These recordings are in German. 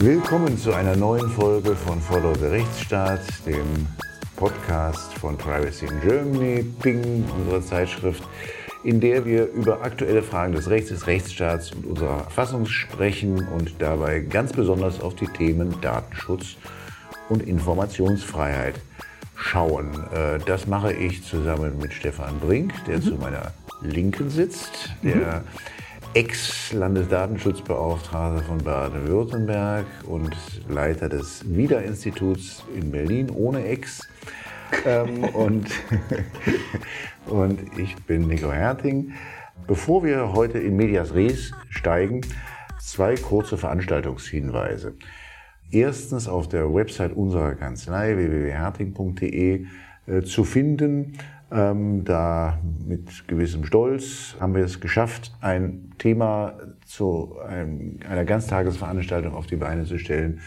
Willkommen zu einer neuen Folge von Follow the Rechtsstaat, dem Podcast von Privacy in Germany, Ping, unserer Zeitschrift, in der wir über aktuelle Fragen des Rechts, des Rechtsstaats und unserer Verfassung sprechen und dabei ganz besonders auf die Themen Datenschutz und Informationsfreiheit schauen. Äh, das mache ich zusammen mit Stefan Brink, der mhm. zu meiner Linken sitzt, der mhm. Ex-Landesdatenschutzbeauftragte von Baden-Württemberg und Leiter des WIDA-Instituts in Berlin ohne Ex. ähm, und, und ich bin Nico Herting. Bevor wir heute in Medias Res steigen, zwei kurze Veranstaltungshinweise. Erstens auf der Website unserer Kanzlei www.herting.de äh, zu finden ähm, da mit gewissem Stolz haben wir es geschafft, ein Thema zu einem, einer Ganztagesveranstaltung auf die Beine zu stellen,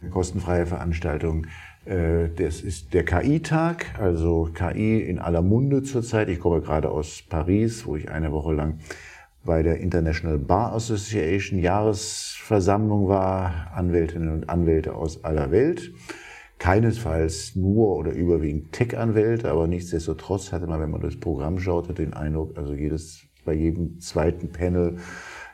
eine kostenfreie Veranstaltung. Äh, das ist der KI-Tag, also KI in aller Munde zurzeit. Ich komme gerade aus Paris, wo ich eine Woche lang bei der International Bar Association Jahresversammlung war, Anwältinnen und Anwälte aus aller Welt keinesfalls nur oder überwiegend Tech-Anwälte, aber nichtsdestotrotz hatte man, wenn man das Programm schaute, den Eindruck, also jedes, bei jedem zweiten Panel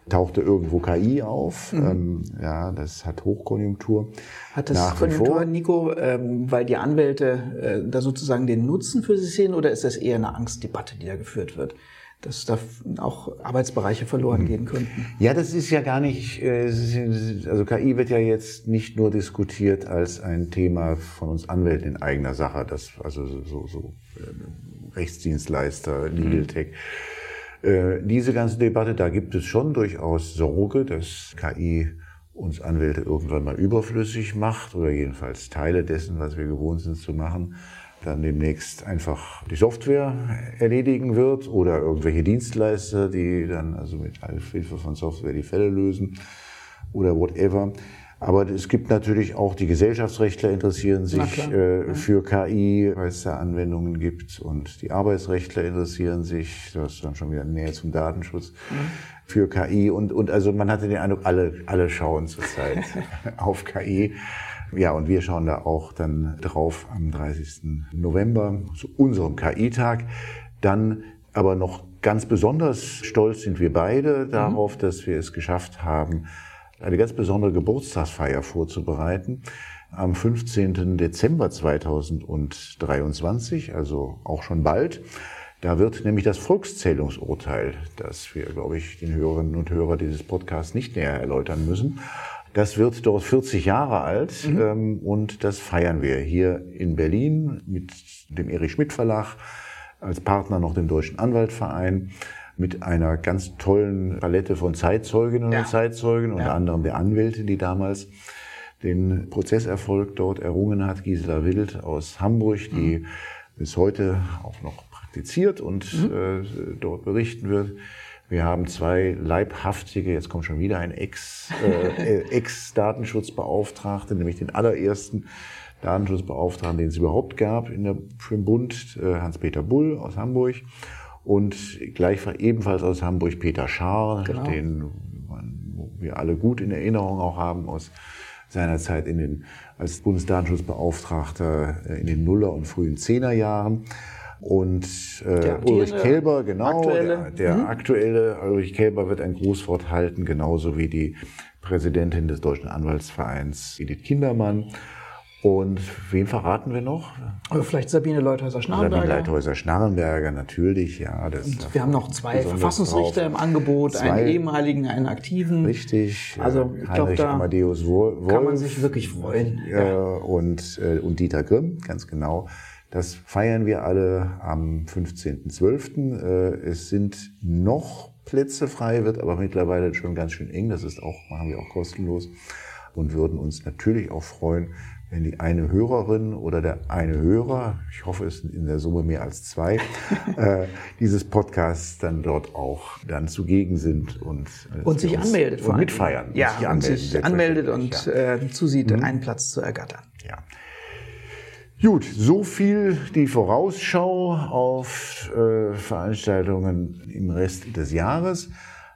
tauchte irgendwo KI auf. Mhm. Ähm, ja, das hat Hochkonjunktur. Hat das Nach Konjunktur, Nico, ähm, weil die Anwälte äh, da sozusagen den Nutzen für sich sehen oder ist das eher eine Angstdebatte, die da geführt wird? Dass da auch Arbeitsbereiche verloren mhm. gehen könnten. Ja, das ist ja gar nicht, äh, also KI wird ja jetzt nicht nur diskutiert als ein Thema von uns Anwälten in eigener Sache, das, also so, so äh, Rechtsdienstleister, Legal mhm. Tech. Äh, diese ganze Debatte, da gibt es schon durchaus Sorge, dass KI uns Anwälte irgendwann mal überflüssig macht oder jedenfalls Teile dessen, was wir gewohnt sind zu machen dann demnächst einfach die Software erledigen wird oder irgendwelche Dienstleister, die dann also mit Hilfe von Software die Fälle lösen oder whatever. Aber es gibt natürlich auch die Gesellschaftsrechtler interessieren sich äh, für KI, weil es da Anwendungen gibt und die Arbeitsrechtler interessieren sich, das ist dann schon wieder näher zum Datenschutz, mhm. für KI und, und also man hatte den Eindruck, alle, alle schauen zurzeit auf KI. Ja, und wir schauen da auch dann drauf am 30. November zu unserem KI-Tag. Dann aber noch ganz besonders stolz sind wir beide darauf, mhm. dass wir es geschafft haben, eine ganz besondere Geburtstagsfeier vorzubereiten. Am 15. Dezember 2023, also auch schon bald. Da wird nämlich das Volkszählungsurteil, das wir, glaube ich, den Hörerinnen und Hörern dieses Podcasts nicht näher erläutern müssen, das wird dort 40 Jahre alt mhm. ähm, und das feiern wir hier in Berlin mit dem Erich Schmidt Verlag, als Partner noch dem Deutschen Anwaltverein, mit einer ganz tollen Palette von Zeitzeuginnen ja. und Zeitzeugen, unter ja. anderem der Anwälte, die damals den Prozesserfolg dort errungen hat, Gisela Wild aus Hamburg, die mhm. bis heute auch noch praktiziert und mhm. äh, dort berichten wird. Wir haben zwei leibhaftige, jetzt kommt schon wieder ein Ex, äh, Ex-Datenschutzbeauftragte, nämlich den allerersten Datenschutzbeauftragten, den es überhaupt gab in der, für den Bund, äh, Hans-Peter Bull aus Hamburg. Und gleich ebenfalls aus Hamburg Peter Schaar, genau. den man, wir alle gut in Erinnerung auch haben aus seiner Zeit in den, als Bundesdatenschutzbeauftragter äh, in den Nuller- und frühen Zehnerjahren. Und äh, Ulrich Kelber, genau, aktuelle. der, der mhm. aktuelle Ulrich Kelber wird ein Grußwort halten, genauso wie die Präsidentin des Deutschen Anwaltsvereins Edith Kindermann. Und wen verraten wir noch? Vielleicht Sabine Leuthäuser-Schnarrenberger. Sabine Leuthäuser-Schnarrenberger, natürlich, ja. Und wir haben noch zwei Verfassungsrichter drauf. im Angebot, zwei, einen ehemaligen, einen aktiven. Richtig. Also ich glaube, da Amadeus Wolf, kann man sich wirklich freuen. Äh, ja. Und, äh, und Dieter Grimm, ganz genau. Das feiern wir alle am 15.12. Äh, es sind noch Plätze frei, wird aber mittlerweile schon ganz schön eng. Das ist auch, machen wir auch kostenlos und würden uns natürlich auch freuen, wenn die eine Hörerin oder der eine Hörer, ich hoffe es sind in der Summe mehr als zwei, äh, dieses Podcasts dann dort auch dann zugegen sind und, äh, und sich anmeldet und mitfeiern. Ja, und sich anmeldet und, sich anmeldet und äh, zusieht, mhm. einen Platz zu ergattern. Ja. Gut, so viel die Vorausschau auf äh, Veranstaltungen im Rest des Jahres.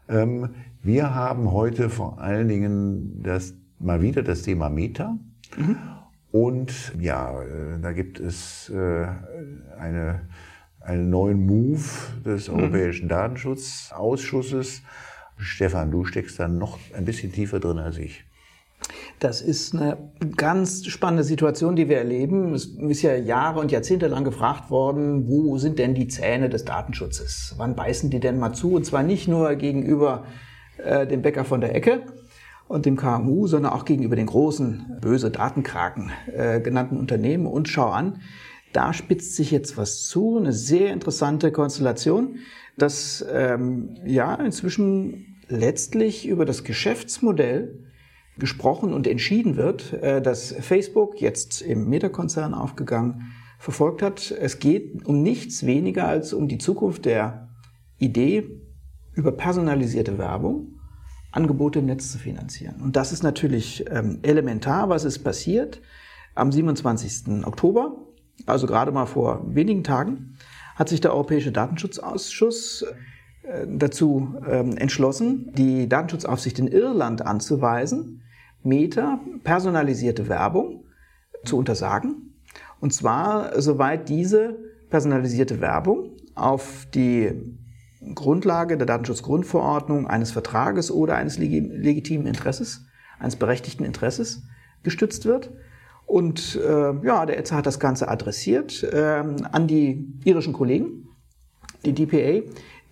Ähm, wir haben heute vor allen Dingen das mal wieder das Thema Meta. Mhm. Und ja, äh, da gibt es äh, eine, einen neuen Move des mhm. Europäischen Datenschutzausschusses. Stefan, du steckst da noch ein bisschen tiefer drin als ich. Das ist eine ganz spannende Situation, die wir erleben. Es ist ja Jahre und Jahrzehnte lang gefragt worden, wo sind denn die Zähne des Datenschutzes? Wann beißen die denn mal zu? Und zwar nicht nur gegenüber äh, dem Bäcker von der Ecke und dem KMU, sondern auch gegenüber den großen, böse Datenkraken äh, genannten Unternehmen. Und schau an, da spitzt sich jetzt was zu, eine sehr interessante Konstellation, dass ähm, ja inzwischen letztlich über das Geschäftsmodell gesprochen und entschieden wird, äh, dass Facebook jetzt im Meta-Konzern aufgegangen verfolgt hat. Es geht um nichts weniger als um die Zukunft der Idee, über personalisierte Werbung Angebote im Netz zu finanzieren. Und das ist natürlich ähm, elementar, was ist passiert. Am 27. Oktober, also gerade mal vor wenigen Tagen, hat sich der Europäische Datenschutzausschuss äh, dazu ähm, entschlossen, die Datenschutzaufsicht in Irland anzuweisen, Meta personalisierte Werbung zu untersagen. Und zwar, soweit diese personalisierte Werbung auf die Grundlage der Datenschutzgrundverordnung eines Vertrages oder eines legitimen Interesses, eines berechtigten Interesses gestützt wird. Und äh, ja, der ETSA hat das Ganze adressiert äh, an die irischen Kollegen, die DPA,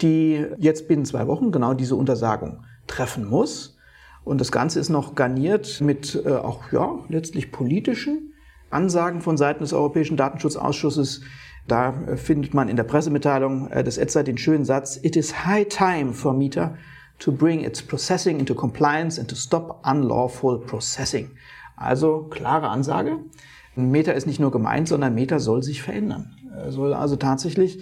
die jetzt binnen zwei Wochen genau diese Untersagung treffen muss. Und das Ganze ist noch garniert mit äh, auch ja letztlich politischen Ansagen von Seiten des Europäischen Datenschutzausschusses. Da äh, findet man in der Pressemitteilung äh, des ETSA den schönen Satz, It is high time for Meta to bring its processing into compliance and to stop unlawful processing. Also klare Ansage. Meta ist nicht nur gemeint, sondern Meta soll sich verändern. Er soll also tatsächlich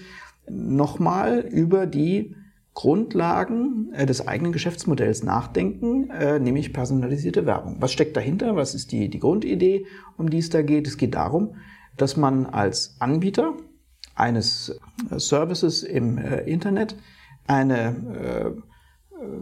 nochmal über die Grundlagen äh, des eigenen Geschäftsmodells nachdenken, äh, nämlich personalisierte Werbung. Was steckt dahinter? Was ist die, die Grundidee, um die es da geht? Es geht darum, dass man als Anbieter eines äh, Services im Internet eine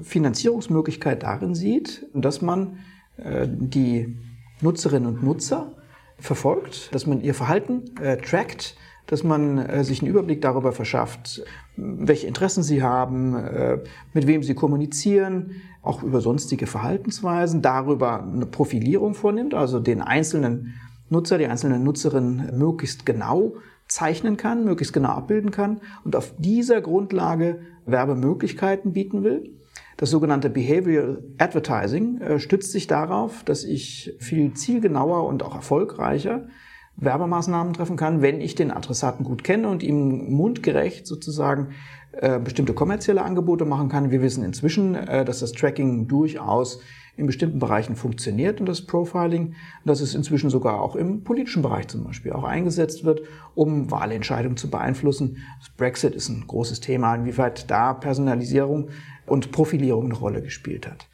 Finanzierungsmöglichkeit darin sieht, dass man die Nutzerinnen und Nutzer verfolgt, dass man ihr Verhalten trackt, dass man äh, sich einen Überblick darüber verschafft, welche Interessen sie haben, äh, mit wem sie kommunizieren, auch über sonstige Verhaltensweisen, darüber eine Profilierung vornimmt, also den einzelnen Nutzer, die einzelne Nutzerin möglichst genau zeichnen kann, möglichst genau abbilden kann und auf dieser Grundlage Werbemöglichkeiten bieten will. Das sogenannte Behavioral Advertising äh, stützt sich darauf, dass ich viel zielgenauer und auch erfolgreicher Werbemaßnahmen treffen kann, wenn ich den Adressaten gut kenne und ihm mundgerecht sozusagen äh, bestimmte kommerzielle Angebote machen kann. Wir wissen inzwischen, äh, dass das Tracking durchaus in bestimmten Bereichen funktioniert und das Profiling, dass es inzwischen sogar auch im politischen Bereich zum Beispiel auch eingesetzt wird, um Wahlentscheidungen zu beeinflussen. Das Brexit ist ein großes Thema, inwieweit da Personalisierung und Profilierung eine Rolle gespielt hat.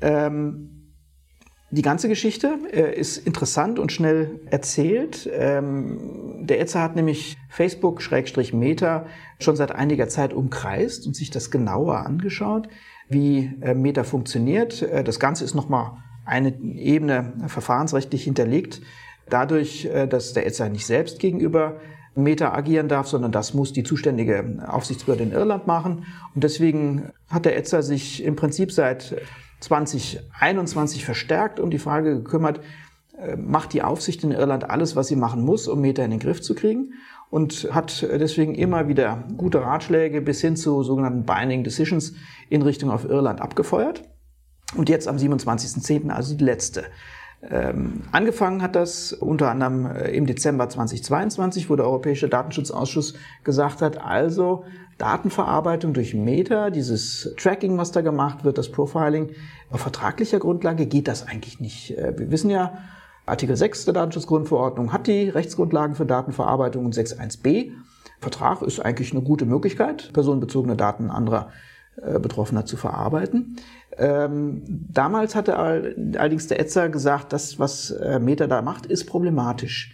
Ähm, die ganze Geschichte äh, ist interessant und schnell erzählt. Ähm, der Etzer hat nämlich Facebook-Meta schon seit einiger Zeit umkreist und sich das genauer angeschaut, wie äh, Meta funktioniert. Äh, das Ganze ist nochmal eine Ebene verfahrensrechtlich hinterlegt, dadurch, dass der Etzer nicht selbst gegenüber Meta agieren darf, sondern das muss die zuständige Aufsichtsbehörde in Irland machen. Und deswegen hat der Etzer sich im Prinzip seit 2021 verstärkt um die Frage gekümmert, äh, macht die Aufsicht in Irland alles, was sie machen muss, um Meta in den Griff zu kriegen und hat deswegen immer wieder gute Ratschläge bis hin zu sogenannten Binding Decisions in Richtung auf Irland abgefeuert. Und jetzt am 27.10., also die letzte. Ähm, angefangen hat das unter anderem äh, im Dezember 2022, wo der Europäische Datenschutzausschuss gesagt hat, also Datenverarbeitung durch Meta, dieses Tracking, was da gemacht wird, das Profiling, auf vertraglicher Grundlage geht das eigentlich nicht. Äh, wir wissen ja, Artikel 6 der Datenschutzgrundverordnung hat die Rechtsgrundlagen für Datenverarbeitung und 6.1b. Vertrag ist eigentlich eine gute Möglichkeit, personenbezogene Daten anderer äh, Betroffener zu verarbeiten. Ähm, damals hatte allerdings der Etzer gesagt, das, was äh, Meta da macht, ist problematisch.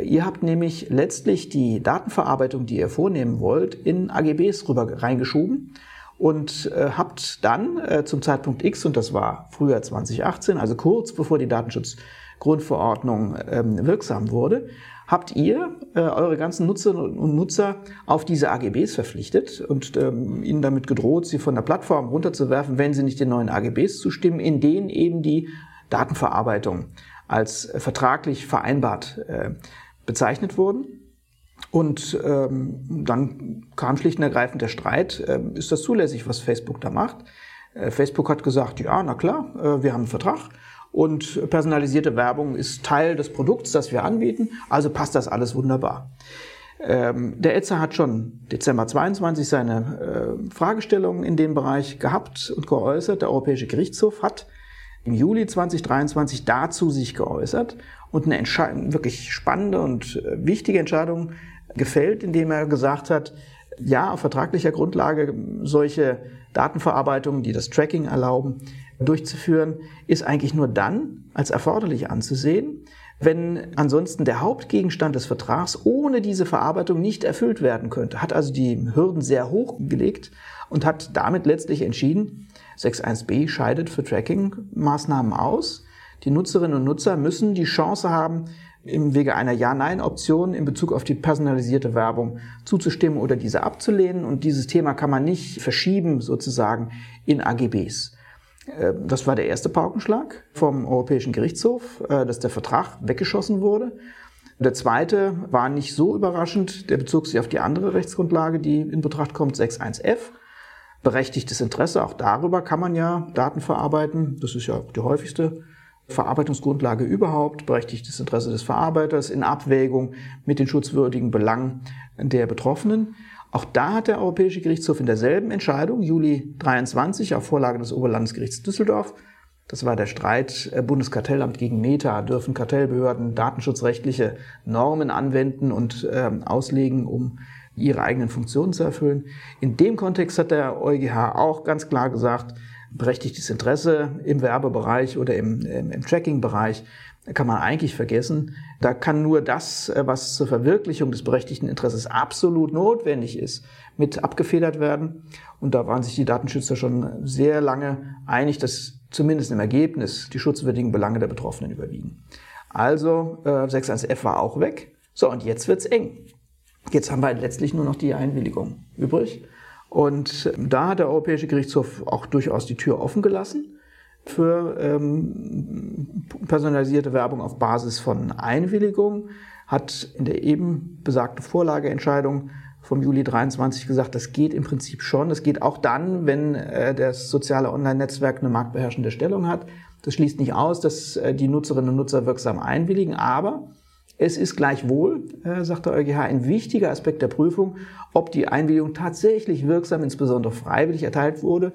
Ihr habt nämlich letztlich die Datenverarbeitung, die ihr vornehmen wollt, in AGBs rüber reingeschoben und äh, habt dann äh, zum Zeitpunkt X, und das war Frühjahr 2018, also kurz bevor die Datenschutzgrundverordnung ähm, wirksam wurde, habt ihr äh, eure ganzen Nutzerinnen und Nutzer auf diese AGBs verpflichtet und ähm, ihnen damit gedroht, sie von der Plattform runterzuwerfen, wenn sie nicht den neuen AGBs zustimmen, in denen eben die Datenverarbeitung als äh, vertraglich vereinbart äh, bezeichnet wurden. Und ähm, dann kam schlicht und ergreifend der Streit, äh, ist das zulässig, was Facebook da macht? Äh, Facebook hat gesagt, ja, na klar, äh, wir haben einen Vertrag und personalisierte Werbung ist Teil des Produkts, das wir anbieten, also passt das alles wunderbar. Ähm, der ETSA hat schon Dezember 22 seine äh, Fragestellungen in dem Bereich gehabt und geäußert. Der Europäische Gerichtshof hat im Juli 2023 dazu sich geäußert und eine wirklich spannende und äh, wichtige Entscheidung gefällt, indem er gesagt hat, ja, auf vertraglicher Grundlage solche Datenverarbeitungen, die das Tracking erlauben, durchzuführen, ist eigentlich nur dann als erforderlich anzusehen, wenn ansonsten der Hauptgegenstand des Vertrags ohne diese Verarbeitung nicht erfüllt werden könnte. Hat also die Hürden sehr hoch gelegt und hat damit letztlich entschieden, 6.1b scheidet für Tracking-Maßnahmen aus. Die Nutzerinnen und Nutzer müssen die Chance haben, im Wege einer Ja-Nein-Option in Bezug auf die personalisierte Werbung zuzustimmen oder diese abzulehnen. Und dieses Thema kann man nicht verschieben sozusagen in AGBs. Äh, das war der erste Paukenschlag vom Europäischen Gerichtshof, äh, dass der Vertrag weggeschossen wurde. Der zweite war nicht so überraschend, der bezog sich auf die andere Rechtsgrundlage, die in Betracht kommt, 6.1f. Berechtigtes Interesse, auch darüber kann man ja Daten verarbeiten. Das ist ja die häufigste Verarbeitungsgrundlage überhaupt, berechtigtes Interesse des Verarbeiters in Abwägung mit den schutzwürdigen Belangen der Betroffenen. Auch da hat der Europäische Gerichtshof in derselben Entscheidung, Juli 23, auf Vorlage des Oberlandesgerichts Düsseldorf, das war der Streit äh, Bundeskartellamt gegen Meta. Dürfen Kartellbehörden datenschutzrechtliche Normen anwenden und äh, auslegen, um ihre eigenen Funktionen zu erfüllen? In dem Kontext hat der EuGH auch ganz klar gesagt, berechtigtes Interesse im Werbebereich oder im, im, im Tracking-Bereich kann man eigentlich vergessen. Da kann nur das, äh, was zur Verwirklichung des berechtigten Interesses absolut notwendig ist, mit abgefedert werden. Und da waren sich die Datenschützer schon sehr lange einig, dass zumindest im Ergebnis die schutzwürdigen Belange der Betroffenen überwiegen. Also äh, 6.1f war auch weg. So, und jetzt wird's eng. Jetzt haben wir letztlich nur noch die Einwilligung übrig. Und da hat der Europäische Gerichtshof auch durchaus die Tür offen gelassen für ähm, personalisierte Werbung auf Basis von Einwilligung, hat in der eben besagten Vorlageentscheidung vom Juli 23 gesagt, das geht im Prinzip schon. Das geht auch dann, wenn äh, das soziale Online-Netzwerk eine marktbeherrschende Stellung hat. Das schließt nicht aus, dass äh, die Nutzerinnen und Nutzer wirksam einwilligen, aber es ist gleichwohl, äh, sagt der EuGH, ein wichtiger Aspekt der Prüfung, ob die Einwilligung tatsächlich wirksam, insbesondere freiwillig erteilt wurde,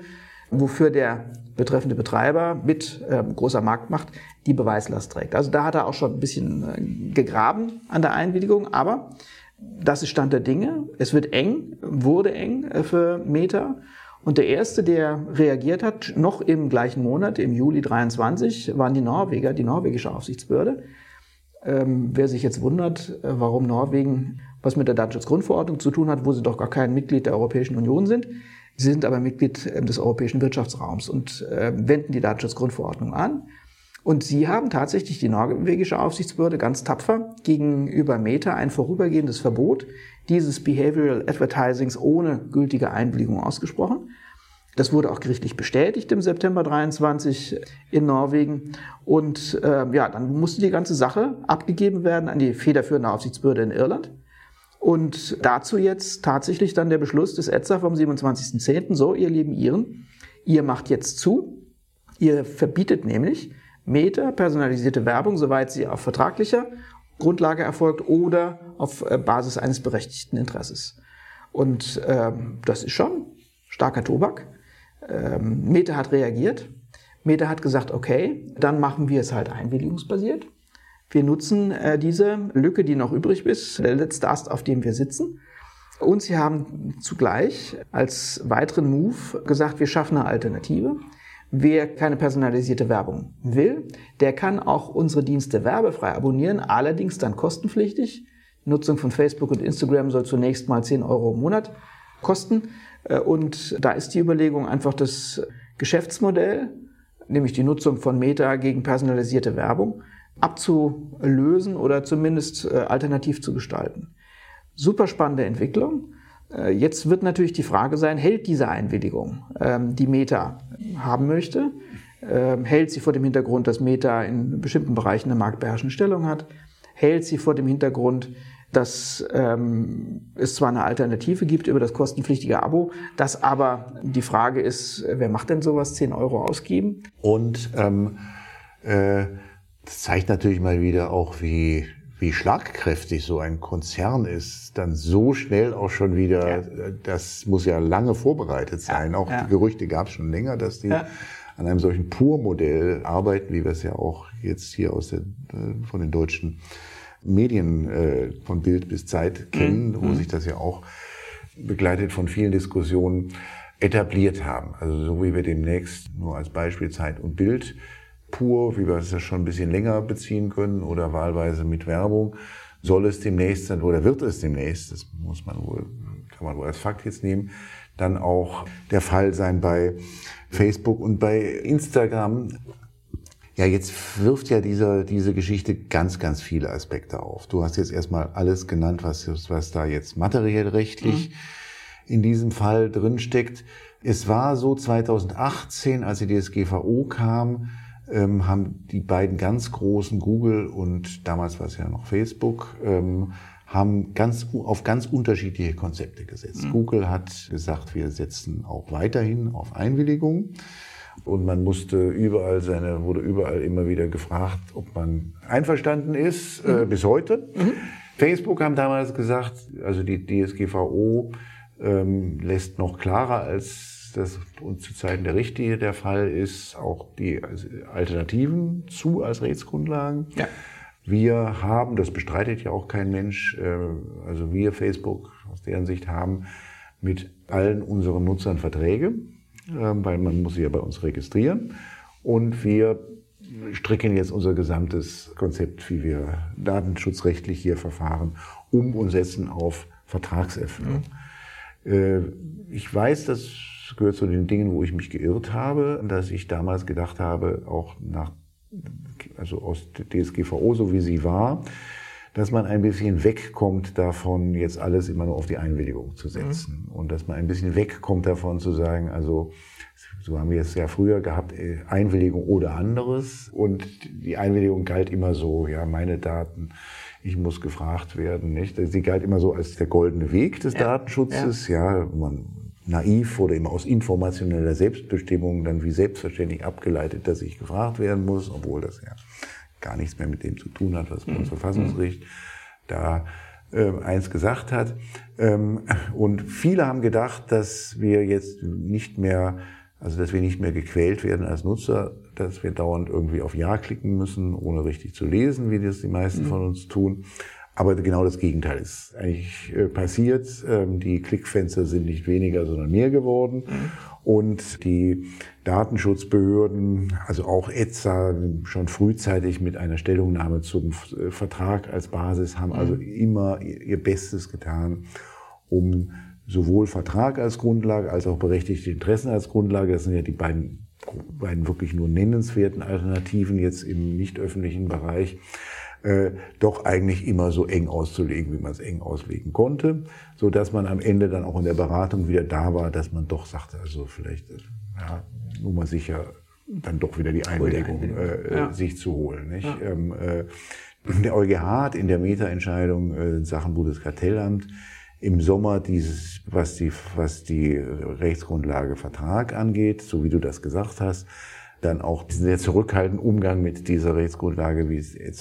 wofür der betreffende Betreiber mit äh, großer Marktmacht die Beweislast trägt. Also da hat er auch schon ein bisschen äh, gegraben an der Einwilligung, aber das ist Stand der Dinge. Es wird eng, wurde eng äh, für Meta. Und der erste, der reagiert hat, noch im gleichen Monat, im Juli 23, waren die Norweger, die norwegische Aufsichtsbehörde. Ähm, wer sich jetzt wundert, äh, warum Norwegen was mit der Datenschutzgrundverordnung zu tun hat, wo sie doch gar kein Mitglied der Europäischen Union sind. Sie sind aber Mitglied äh, des Europäischen Wirtschaftsraums und äh, wenden die Datenschutzgrundverordnung an. Und sie haben tatsächlich die norwegische Aufsichtsbehörde ganz tapfer gegenüber Meta ein vorübergehendes Verbot dieses Behavioral Advertisings ohne gültige Einwilligung ausgesprochen. Das wurde auch gerichtlich bestätigt im September 23 in Norwegen. Und äh, ja, dann musste die ganze Sache abgegeben werden an die federführende Aufsichtsbehörde in Irland. Und dazu jetzt tatsächlich dann der Beschluss des ETSA vom 27.10. So, ihr lieben Iren, ihr macht jetzt zu. Ihr verbietet nämlich Meta personalisierte Werbung, soweit sie auf vertraglicher Grundlage erfolgt oder auf äh, Basis eines berechtigten Interesses. Und ähm, das ist schon starker Tobak. Ähm, Meta hat reagiert. Meta hat gesagt, okay, dann machen wir es halt einwilligungsbasiert. Wir nutzen äh, diese Lücke, die noch übrig ist, der letzte Ast, auf dem wir sitzen. Und sie haben zugleich als weiteren Move gesagt, wir schaffen eine Alternative. Wer keine personalisierte Werbung will, der kann auch unsere Dienste werbefrei abonnieren, allerdings dann kostenpflichtig. Nutzung von Facebook und Instagram soll zunächst mal 10 Euro im Monat kosten. Äh, und da ist die Überlegung einfach das Geschäftsmodell, nämlich die Nutzung von Meta gegen personalisierte Werbung, abzulösen oder zumindest äh, alternativ zu gestalten. Super spannende Entwicklung. Äh, jetzt wird natürlich die Frage sein, hält diese Einwilligung, ähm, die Meta haben möchte, ähm, hält sie vor dem Hintergrund, dass Meta in bestimmten Bereichen eine marktbeherrschende Stellung hat, hält sie vor dem Hintergrund, dass ähm, es zwar eine Alternative gibt über das kostenpflichtige Abo, dass aber die Frage ist, wer macht denn sowas, 10 Euro ausgeben? Und ähm, äh, das zeigt natürlich mal wieder auch, wie wie schlagkräftig so ein Konzern ist, dann so schnell auch schon wieder, ja. das muss ja lange vorbereitet sein. Ja, auch ja. die Gerüchte gab es schon länger, dass die an einem solchen Pur-Modell arbeiten, wie wir es ja auch jetzt hier aus der, äh, von den deutschen Medien äh, von Bild bis Zeit kennen, mhm. wo sich das ja auch begleitet von vielen Diskussionen etabliert haben. Also so wie wir demnächst nur als Beispiel Zeit und Bild pur, wie wir es ja schon ein bisschen länger beziehen können oder wahlweise mit Werbung, soll es demnächst sein oder wird es demnächst, das muss man wohl, kann man wohl als Fakt jetzt nehmen, dann auch der Fall sein bei Facebook und bei Instagram. Ja, jetzt wirft ja dieser, diese Geschichte ganz, ganz viele Aspekte auf. Du hast jetzt erstmal alles genannt, was, was da jetzt materiell rechtlich mhm. in diesem Fall drinsteckt. Es war so 2018, als die DSGVO kam, ähm, haben die beiden ganz großen Google und damals war es ja noch Facebook, ähm, haben ganz, auf ganz unterschiedliche Konzepte gesetzt. Mhm. Google hat gesagt, wir setzen auch weiterhin auf Einwilligung. Und man musste überall seine, wurde überall immer wieder gefragt, ob man einverstanden ist, äh, mhm. äh, bis heute. Mhm. Facebook haben damals gesagt, also die DSGVO ähm, lässt noch klarer als das uns zu Zeiten der Richtlinie der Fall ist, auch die Alternativen zu als Rechtsgrundlagen. Ja. Wir haben, das bestreitet ja auch kein Mensch, äh, also wir Facebook aus deren Sicht haben mit allen unseren Nutzern Verträge, weil man muss sie ja bei uns registrieren. Und wir stricken jetzt unser gesamtes Konzept, wie wir datenschutzrechtlich hier verfahren, um und setzen auf Vertragserfüllung. Mhm. Äh, ich weiß, dass gehört zu den Dingen, wo ich mich geirrt habe, dass ich damals gedacht habe, auch nach, also aus der DSGVO, so wie sie war, dass man ein bisschen wegkommt davon, jetzt alles immer nur auf die Einwilligung zu setzen. Mhm. Und dass man ein bisschen wegkommt davon zu sagen, also, so haben wir es ja früher gehabt, äh, Einwilligung oder anderes. Und die Einwilligung galt immer so, ja, meine Daten, ich muss gefragt werden, nicht? Sie galt immer so als der goldene Weg des ja. Datenschutzes, ja. ja, man naiv oder eben aus informationeller Selbstbestimmung dann wie selbstverständlich abgeleitet, dass ich gefragt werden muss, obwohl das ja gar nichts mehr mit dem zu tun hat, was das Bundesverfassungsgericht da äh, eins gesagt hat. Ähm, und viele haben gedacht, dass wir jetzt nicht mehr, also dass wir nicht mehr gequält werden als Nutzer, dass wir dauernd irgendwie auf Ja klicken müssen, ohne richtig zu lesen, wie das die meisten mhm. von uns tun. Aber genau das Gegenteil ist eigentlich äh, passiert. Ähm, die Klickfenster sind nicht weniger, sondern mehr geworden. Und die Datenschutzbehörden, also auch ETSA, schon frühzeitig mit einer Stellungnahme zum äh, Vertrag als Basis, haben also mhm. immer ihr Bestes getan, um sowohl Vertrag als Grundlage als auch berechtigte Interessen als Grundlage, das sind ja die beiden, beiden wirklich nur nennenswerten Alternativen jetzt im nicht öffentlichen Bereich, äh, doch eigentlich immer so eng auszulegen, wie man es eng auslegen konnte, so dass man am Ende dann auch in der Beratung wieder da war, dass man doch sagte, also vielleicht, äh, ja, nur mal sicher, dann doch wieder die Einwilligung äh, ja. sich zu holen. Nicht? Ja. Ähm, äh, der EuGH hat in der Meta-Entscheidung äh, Sachen Bundeskartellamt im Sommer dieses, was die, was die Rechtsgrundlage Vertrag angeht, so wie du das gesagt hast, dann auch diesen sehr zurückhaltenden Umgang mit dieser Rechtsgrundlage, wie es äh,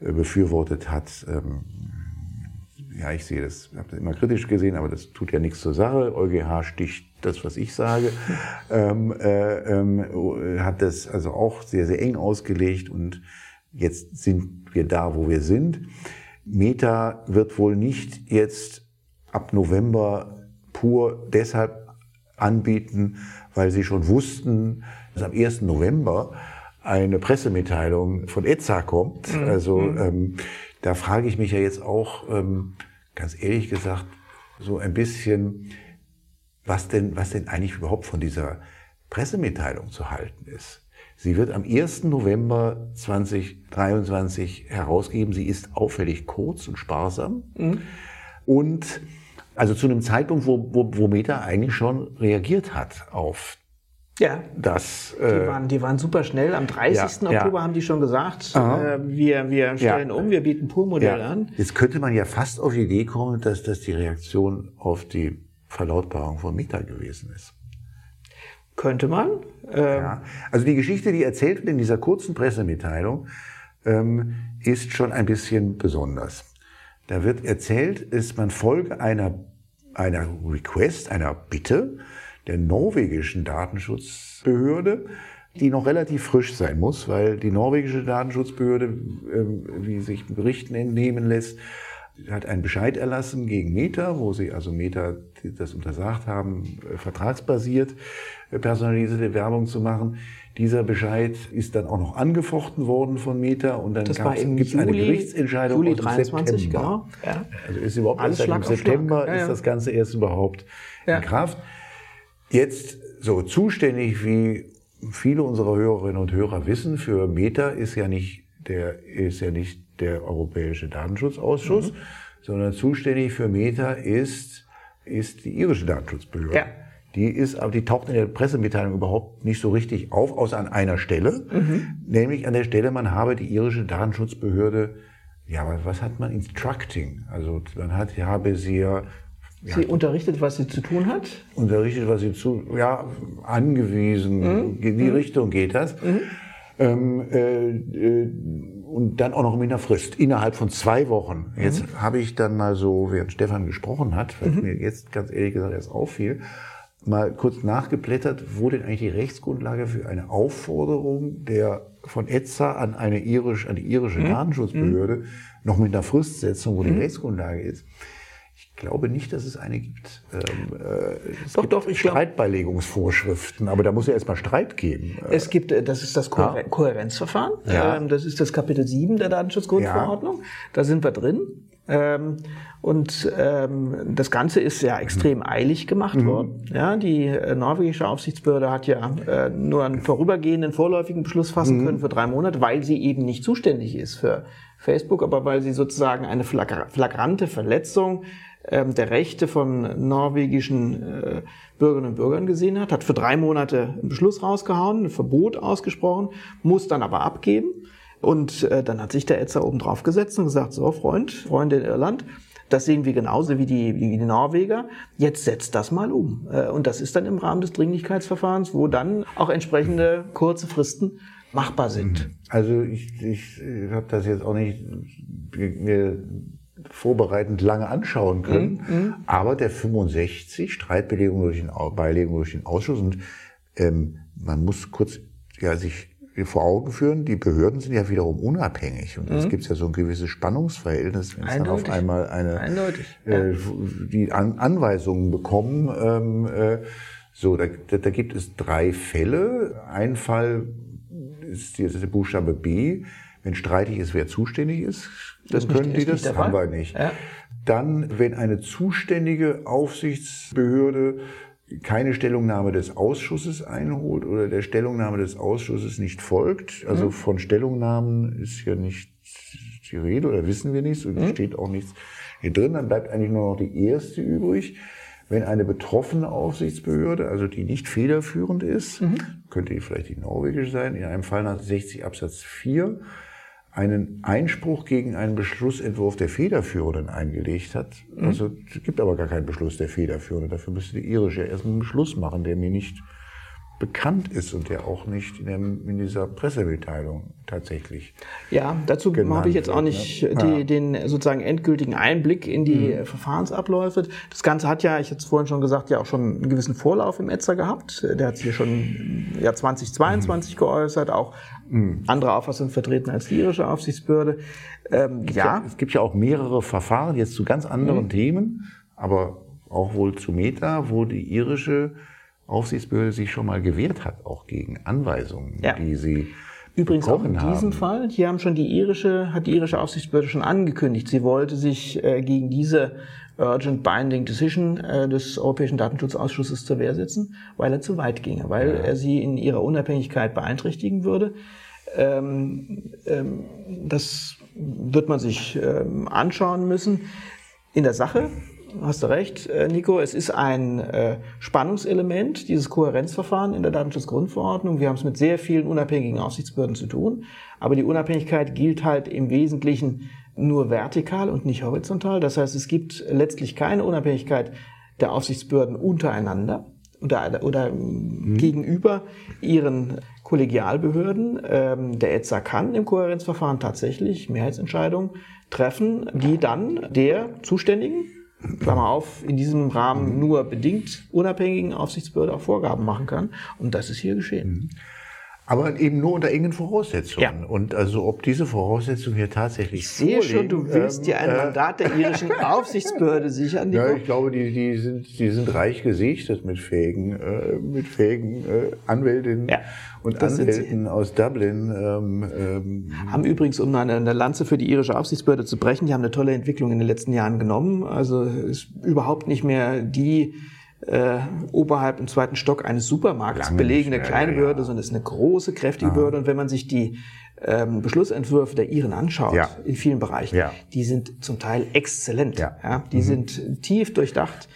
befürwortet hat. Ähm, ja, ich sehe das, habe das immer kritisch gesehen, aber das tut ja nichts zur Sache. EuGH sticht das, was ich sage, ähm, äh, äh, hat das also auch sehr, sehr eng ausgelegt und jetzt sind wir da, wo wir sind. Meta wird wohl nicht jetzt ab November pur deshalb anbieten, weil sie schon wussten, dass am 1. November eine Pressemitteilung von ETSA kommt. Mhm. Also mhm. ähm, da frage ich mich ja jetzt auch, ähm, ganz ehrlich gesagt, so ein bisschen, was denn, was denn eigentlich überhaupt von dieser Pressemitteilung zu halten ist. Sie wird am 1. November 2023 herausgeben. Sie ist auffällig kurz und sparsam. Mhm. Und also zu einem Zeitpunkt, wo, wo, wo Meta eigentlich schon reagiert hat auf ja. Das, äh, die, waren, die waren super schnell. Am 30. Ja, Oktober ja. haben die schon gesagt, äh, wir, wir stellen ja. um, wir bieten Pur-Modell an. Jetzt könnte man ja fast auf die Idee kommen, dass das die Reaktion auf die Verlautbarung von Meta gewesen ist. Könnte man. Ähm. Also die Geschichte, die erzählt wird in dieser kurzen Pressemitteilung, ähm, ist schon ein bisschen besonders. Da wird erzählt, ist man folge einer, einer Request, einer Bitte der norwegischen Datenschutzbehörde, die noch relativ frisch sein muss, weil die norwegische Datenschutzbehörde, ähm, wie sich Berichten entnehmen lässt, hat einen Bescheid erlassen gegen Meta, wo sie also Meta das untersagt haben, äh, vertragsbasiert äh, personalisierte Werbung zu machen. Dieser Bescheid ist dann auch noch angefochten worden von Meta und dann gibt es eine Gerichtsentscheidung Juli 23, September. Genau. Ja. Also ist überhaupt Alles erst im September ja, ja. ist das Ganze erst überhaupt in Kraft. Jetzt so zuständig wie viele unserer Hörerinnen und Hörer wissen, für Meta ist ja nicht der ist ja nicht der Europäische Datenschutzausschuss, mhm. sondern zuständig für Meta ist, ist die irische Datenschutzbehörde. Ja. Die ist, aber die taucht in der Pressemitteilung überhaupt nicht so richtig auf, außer an einer Stelle, mhm. nämlich an der Stelle, man habe die irische Datenschutzbehörde, ja, was hat man? Instructing. Also man hat, habe sie ja Sie unterrichtet, was sie zu tun hat? Unterrichtet, was sie zu, ja, angewiesen. Mhm. In die mhm. Richtung geht das. Mhm. Ähm, äh, äh, und dann auch noch mit einer Frist, innerhalb von zwei Wochen. Jetzt mhm. habe ich dann mal so, während Stefan gesprochen hat, weil mhm. mir jetzt ganz ehrlich gesagt erst auffiel, mal kurz nachgeblättert, wo denn eigentlich die Rechtsgrundlage für eine Aufforderung der von ETSA an eine irisch, an die irische mhm. Datenschutzbehörde mhm. noch mit einer Fristsetzung, wo die mhm. Rechtsgrundlage ist glaube nicht, dass es eine gibt. Ähm, äh, es doch, gibt doch, ich Streitbeilegungsvorschriften, aber da muss ja erstmal Streit geben. Es gibt, äh, das ist das Kohä ja. Kohärenzverfahren. Ja. Ähm, das ist das Kapitel 7 der Datenschutzgrundverordnung. Ja. Da sind wir drin. Ähm, und ähm, das Ganze ist ja extrem mhm. eilig gemacht mhm. worden. Ja, die äh, norwegische Aufsichtsbehörde hat ja äh, nur einen vorübergehenden vorläufigen Beschluss fassen mhm. können für drei Monate, weil sie eben nicht zuständig ist für Facebook, aber weil sie sozusagen eine flagrante Verletzung der Rechte von norwegischen äh, Bürgerinnen und Bürgern gesehen hat, hat für drei Monate einen Beschluss rausgehauen, ein Verbot ausgesprochen, muss dann aber abgeben. Und äh, dann hat sich der Etzer oben drauf gesetzt und gesagt, so Freund, Freunde in Irland, das sehen wir genauso wie die, wie die Norweger. Jetzt setzt das mal um. Äh, und das ist dann im Rahmen des Dringlichkeitsverfahrens, wo dann auch entsprechende kurze Fristen machbar sind. Also ich, ich habe das jetzt auch nicht mir vorbereitend lange anschauen können. Mhm, mhm. Aber der 65, Streitbelegung durch den, Beilegung durch den Ausschuss und ähm, man muss kurz ja, sich vor Augen führen, die Behörden sind ja wiederum unabhängig und es mhm. gibt ja so ein gewisses Spannungsverhältnis, wenn es dann auf einmal eine äh, die An Anweisungen bekommen. Ähm, äh, so, da, da gibt es drei Fälle. Ein Fall ist, ist der Buchstabe B. Wenn streitig ist, wer zuständig ist, das dann können die das, das haben wir nicht. Ja. Dann, wenn eine zuständige Aufsichtsbehörde keine Stellungnahme des Ausschusses einholt oder der Stellungnahme des Ausschusses nicht folgt, also mhm. von Stellungnahmen ist ja nicht die Rede oder wissen wir nichts und mhm. steht auch nichts hier drin, dann bleibt eigentlich nur noch die erste übrig. Wenn eine betroffene Aufsichtsbehörde, also die nicht federführend ist, mhm. könnte die vielleicht die norwegische sein, in einem Fall nach 60 Absatz 4, einen Einspruch gegen einen Beschlussentwurf der Federführenden eingelegt hat. Mhm. Also es gibt aber gar keinen Beschluss der Federführenden. Dafür müsste die irische erst einen Beschluss machen, der mir nicht bekannt ist und der auch nicht in, dem, in dieser Pressemitteilung tatsächlich. Ja, dazu habe ich jetzt auch nicht wird, ne? die, den sozusagen endgültigen Einblick in die mhm. Verfahrensabläufe. Das Ganze hat ja, ich hatte es vorhin schon gesagt, ja auch schon einen gewissen Vorlauf im Etzer gehabt. Der hat sich ja schon ja 2022 mhm. geäußert, auch mhm. andere Auffassungen vertreten als die irische Aufsichtsbehörde. Ähm, ja. ja. Es gibt ja auch mehrere Verfahren jetzt zu ganz anderen mhm. Themen, aber auch wohl zu Meta, wo die irische Aufsichtsbehörde sich schon mal gewehrt hat, auch gegen Anweisungen, ja. die sie Übrigens auch in diesem haben. Fall, hier haben schon die irische, hat die irische Aufsichtsbehörde schon angekündigt, sie wollte sich äh, gegen diese Urgent Binding Decision äh, des Europäischen Datenschutzausschusses zur Wehr setzen, weil er zu weit ginge, weil ja. er sie in ihrer Unabhängigkeit beeinträchtigen würde. Ähm, ähm, das wird man sich ähm, anschauen müssen. In der Sache hast du recht, äh, Nico, es ist ein äh, Spannungselement, dieses Kohärenzverfahren in der Datenschutzgrundverordnung. Wir haben es mit sehr vielen unabhängigen Aufsichtsbehörden zu tun, aber die Unabhängigkeit gilt halt im Wesentlichen nur vertikal und nicht horizontal. Das heißt, es gibt letztlich keine Unabhängigkeit der Aufsichtsbehörden untereinander oder, oder mhm. gegenüber ihren Kollegialbehörden. Ähm, der ETSA kann im Kohärenzverfahren tatsächlich Mehrheitsentscheidungen treffen, die dann der zuständigen, Klammer auf, in diesem Rahmen nur bedingt unabhängigen Aufsichtsbehörde auch Vorgaben machen kann. Und das ist hier geschehen. Mhm. Aber eben nur unter engen Voraussetzungen. Ja. Und also ob diese Voraussetzungen hier tatsächlich Ich sehe schon, du willst ähm, dir ein äh, Mandat der irischen Aufsichtsbehörde sichern. Ja, ich glaube, die, die, sind, die sind reich gesichtet mit fähigen, äh, mit fähigen äh, Anwältinnen ja, und Anwälten aus Dublin. Ähm, ähm, haben übrigens, um eine, eine Lanze für die irische Aufsichtsbehörde zu brechen, die haben eine tolle Entwicklung in den letzten Jahren genommen. Also ist überhaupt nicht mehr die äh, oberhalb im zweiten Stock eines Supermarkts Lange belegene kleine Behörde, ja. sondern es ist eine große, kräftige Aha. Behörde. Und wenn man sich die ähm, Beschlussentwürfe der Iren anschaut, ja. in vielen Bereichen, ja. die sind zum Teil exzellent. Ja. ja die mhm. sind tief durchdacht,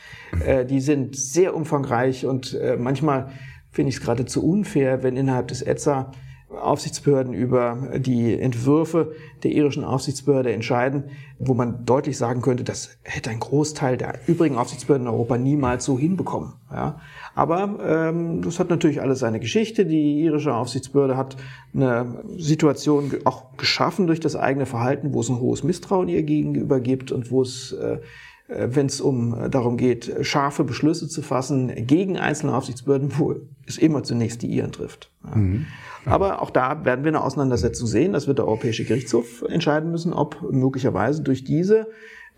äh, die sind sehr umfangreich und äh, manchmal finde ich es geradezu unfair, wenn innerhalb des ETSA Aufsichtsbehörden über die Entwürfe der irischen Aufsichtsbehörde entscheiden, wo man deutlich sagen könnte, das hätte ein Großteil der übrigen Aufsichtsbehörden in Europa niemals so hinbekommen. Ja. Aber ähm, das hat natürlich alles seine Geschichte. Die irische Aufsichtsbehörde hat eine Situation auch geschaffen durch das eigene Verhalten, wo es ein hohes Misstrauen ihr gegenüber gibt und wo es äh, wenn es um darum geht, scharfe Beschlüsse zu fassen gegen einzelne Aufsichtsbehörden, wo es immer zunächst die Iren trifft. Mhm. Aber auch da werden wir eine Auseinandersetzung sehen. Das wird der Europäische Gerichtshof entscheiden müssen, ob möglicherweise durch diese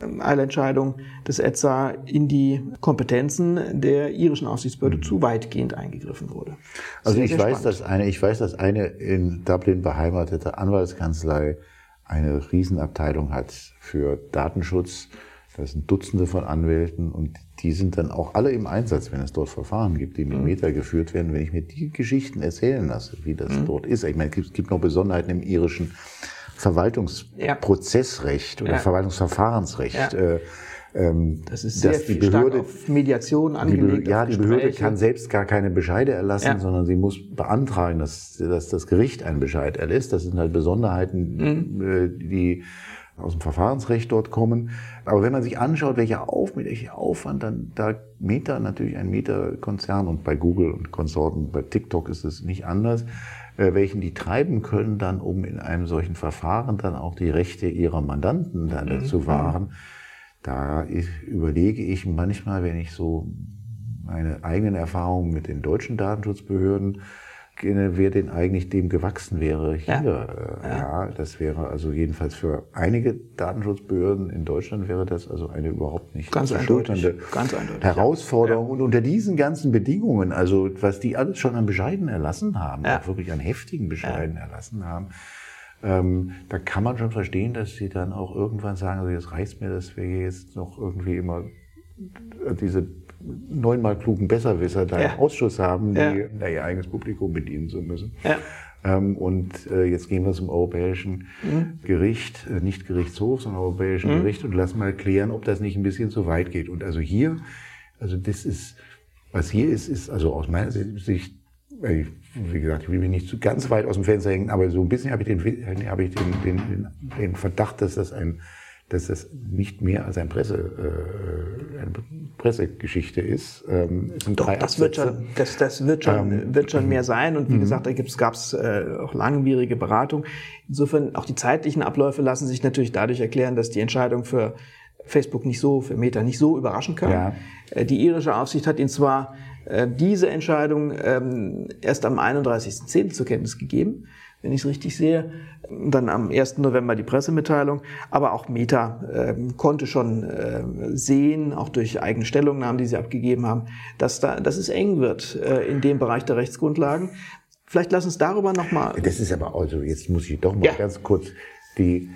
ähm, Eilentscheidung des ETSA in die Kompetenzen der irischen Aufsichtsbehörde zu weitgehend eingegriffen wurde. Also ich weiß, dass eine, ich weiß, dass eine in Dublin beheimatete Anwaltskanzlei eine Riesenabteilung hat für Datenschutz. Das sind Dutzende von Anwälten und die sind dann auch alle im Einsatz, wenn es dort Verfahren gibt, die mit mhm. Meter geführt werden. Wenn ich mir die Geschichten erzählen lasse, wie das mhm. dort ist. Ich meine, es gibt noch Besonderheiten im irischen Verwaltungsprozessrecht ja. oder ja. Verwaltungsverfahrensrecht. Ja. Äh, ähm, das ist sehr die Behörde, auf Mediation angelegt. Die ja, die Behörde kann selbst gar keine Bescheide erlassen, sondern sie muss beantragen, dass, dass das Gericht einen Bescheid erlässt. Das sind halt Besonderheiten, mhm. Äh, die aus dem Verfahrensrecht dort kommen. Aber wenn man sich anschaut, welcher, Auf, welcher Aufwand dann da Meta, natürlich ein Meta-Konzern und bei Google und Konsorten, bei TikTok ist es nicht anders, äh, welchen die treiben können, dann um in einem solchen Verfahren dann auch die Rechte ihrer Mandanten dann mhm. zu wahren. Da ich, überlege ich manchmal, wenn ich so meine eigenen Erfahrungen mit den deutschen Datenschutzbehörden wer denn eigentlich dem gewachsen wäre hier. Ja. ja. das wäre also jedenfalls für einige Datenschutzbehörden in Deutschland wäre das also eine überhaupt nicht ganz eindeutig, ganz eindeutig, Herausforderung. Ja. Und unter diesen ganzen Bedingungen, also was die alles schon an Bescheiden erlassen haben, ja. auch wirklich an heftigen Bescheiden erlassen haben, ähm, da kann man schon verstehen, dass sie dann auch irgendwann sagen, also jetzt reicht mir, dass wir jetzt noch irgendwie immer diese neunmal klugen Besserwisser da ja. im Ausschuss haben, die ja. ihr eigenes Publikum bedienen zu müssen. Ja. Ähm, und äh, jetzt gehen wir zum Europäischen mhm. Gericht, äh, nicht Gerichtshof, sondern Europäischen mhm. Gericht und lassen mal klären, ob das nicht ein bisschen zu weit geht. Und also hier, also das ist, was hier ist, ist also aus meiner Sicht, wie gesagt, ich will mich nicht zu ganz weit aus dem Fenster hängen, aber so ein bisschen habe ich den, habe ich den, den, den Verdacht, dass das ein dass das nicht mehr als ein Presse, äh, eine Pressegeschichte ist. Ähm, Doch, das wird schon, das, das wird schon, ähm, wird schon mehr sein. Und wie mhm. gesagt, da gab es äh, auch langwierige Beratung. Insofern auch die zeitlichen Abläufe lassen sich natürlich dadurch erklären, dass die Entscheidung für Facebook nicht so, für Meta nicht so überraschen kann. Ja. Äh, die irische Aufsicht hat ihn zwar äh, diese Entscheidung ähm, erst am 31.10. zur Kenntnis gegeben wenn ich es richtig sehe. Dann am 1. November die Pressemitteilung. Aber auch Meta äh, konnte schon äh, sehen, auch durch eigene Stellungnahmen, die sie abgegeben haben, dass, da, dass es eng wird äh, in dem Bereich der Rechtsgrundlagen. Vielleicht lass uns darüber nochmal. Das ist aber also, jetzt muss ich doch mal ja. ganz kurz die,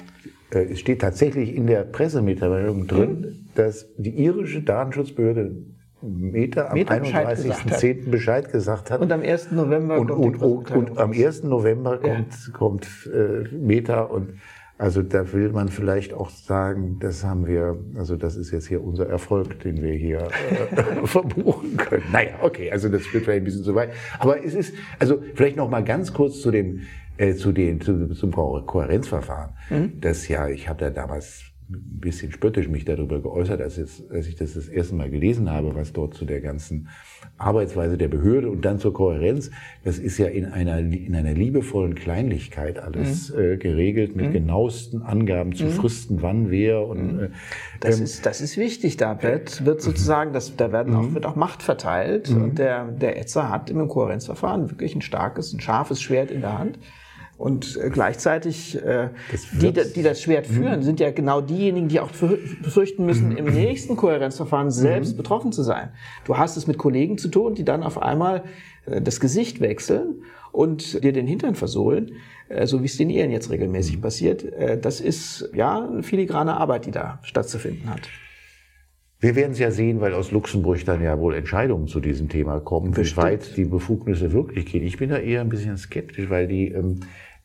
äh, es steht tatsächlich in der Pressemitteilung drin, mhm. dass die irische Datenschutzbehörde Meta am 31.10. Bescheid gesagt hat. Und am 1. November und, kommt und, und, und am 1. November kommt, ja. kommt äh, Meta und also da will man vielleicht auch sagen, das haben wir, also das ist jetzt hier unser Erfolg, den wir hier äh, verbuchen können. Naja, okay, also das wird vielleicht ein bisschen zu weit. Aber es ist, also vielleicht noch mal ganz kurz zu dem, äh, zu den, zu, zum Kohärenzverfahren. Mhm. Das ja, ich habe da damals ein bisschen spöttisch mich darüber geäußert, als, jetzt, als ich das das erste Mal gelesen habe, was dort zu der ganzen Arbeitsweise der Behörde und dann zur Kohärenz, das ist ja in einer, in einer liebevollen Kleinlichkeit alles mhm. äh, geregelt mit mhm. genauesten Angaben zu mhm. Fristen, wann, wer und mhm. äh, das ähm, ist das ist wichtig. Da wird, wird sozusagen, das, da werden auch, mhm. wird auch Macht verteilt mhm. und der der Etzer hat im Kohärenzverfahren wirklich ein starkes, ein scharfes Schwert in der Hand. Und äh, gleichzeitig, äh, die, die das Schwert führen, sind ja genau diejenigen, die auch befürchten müssen, im nächsten Kohärenzverfahren selbst betroffen zu sein. Du hast es mit Kollegen zu tun, die dann auf einmal äh, das Gesicht wechseln und dir den Hintern versohlen, äh, so wie es den Ehren jetzt regelmäßig passiert. Äh, das ist ja eine filigrane Arbeit, die da stattzufinden hat. Wir werden es ja sehen, weil aus Luxemburg dann ja wohl Entscheidungen zu diesem Thema kommen, wie weit die Befugnisse wirklich gehen. Ich bin da eher ein bisschen skeptisch, weil die ähm,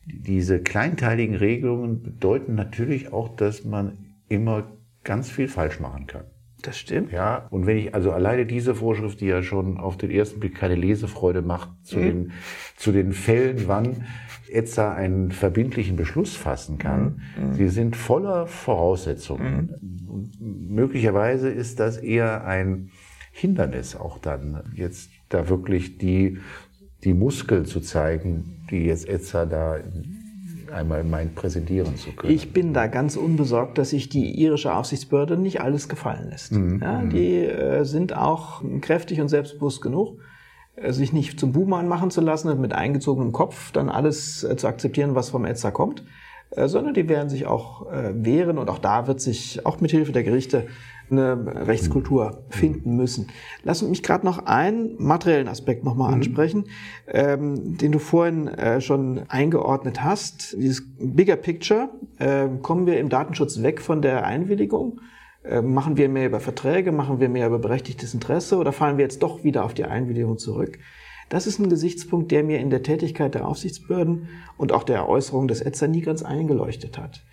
diese kleinteiligen Regelungen bedeuten natürlich auch, dass man immer ganz viel falsch machen kann. Das stimmt. Ja, und wenn ich also alleine diese Vorschrift, die ja schon auf den ersten Blick keine Lesefreude macht, zu, mhm. den, zu den Fällen, wann ETSA einen verbindlichen Beschluss fassen kann, mhm. sie sind voller Voraussetzungen. Mhm. Möglicherweise ist das eher ein Hindernis auch dann, jetzt da wirklich die die Muskeln zu zeigen, die jetzt Etza da einmal meint präsentieren zu können. Ich bin da ganz unbesorgt, dass sich die irische Aufsichtsbehörde nicht alles gefallen lässt. Mhm. Ja, mhm. die äh, sind auch kräftig und selbstbewusst genug, äh, sich nicht zum Buhmann machen zu lassen und mit eingezogenem Kopf dann alles äh, zu akzeptieren, was vom ETSA kommt, äh, sondern die werden sich auch äh, wehren und auch da wird sich auch mit Hilfe der Gerichte eine Rechtskultur finden müssen. Lass mich gerade noch einen materiellen Aspekt nochmal mhm. ansprechen, ähm, den du vorhin äh, schon eingeordnet hast. Dieses Bigger Picture. Äh, kommen wir im Datenschutz weg von der Einwilligung? Äh, machen wir mehr über Verträge? Machen wir mehr über berechtigtes Interesse? Oder fallen wir jetzt doch wieder auf die Einwilligung zurück? Das ist ein Gesichtspunkt, der mir in der Tätigkeit der Aufsichtsbehörden und auch der Äußerung des ETSA nie ganz eingeleuchtet hat.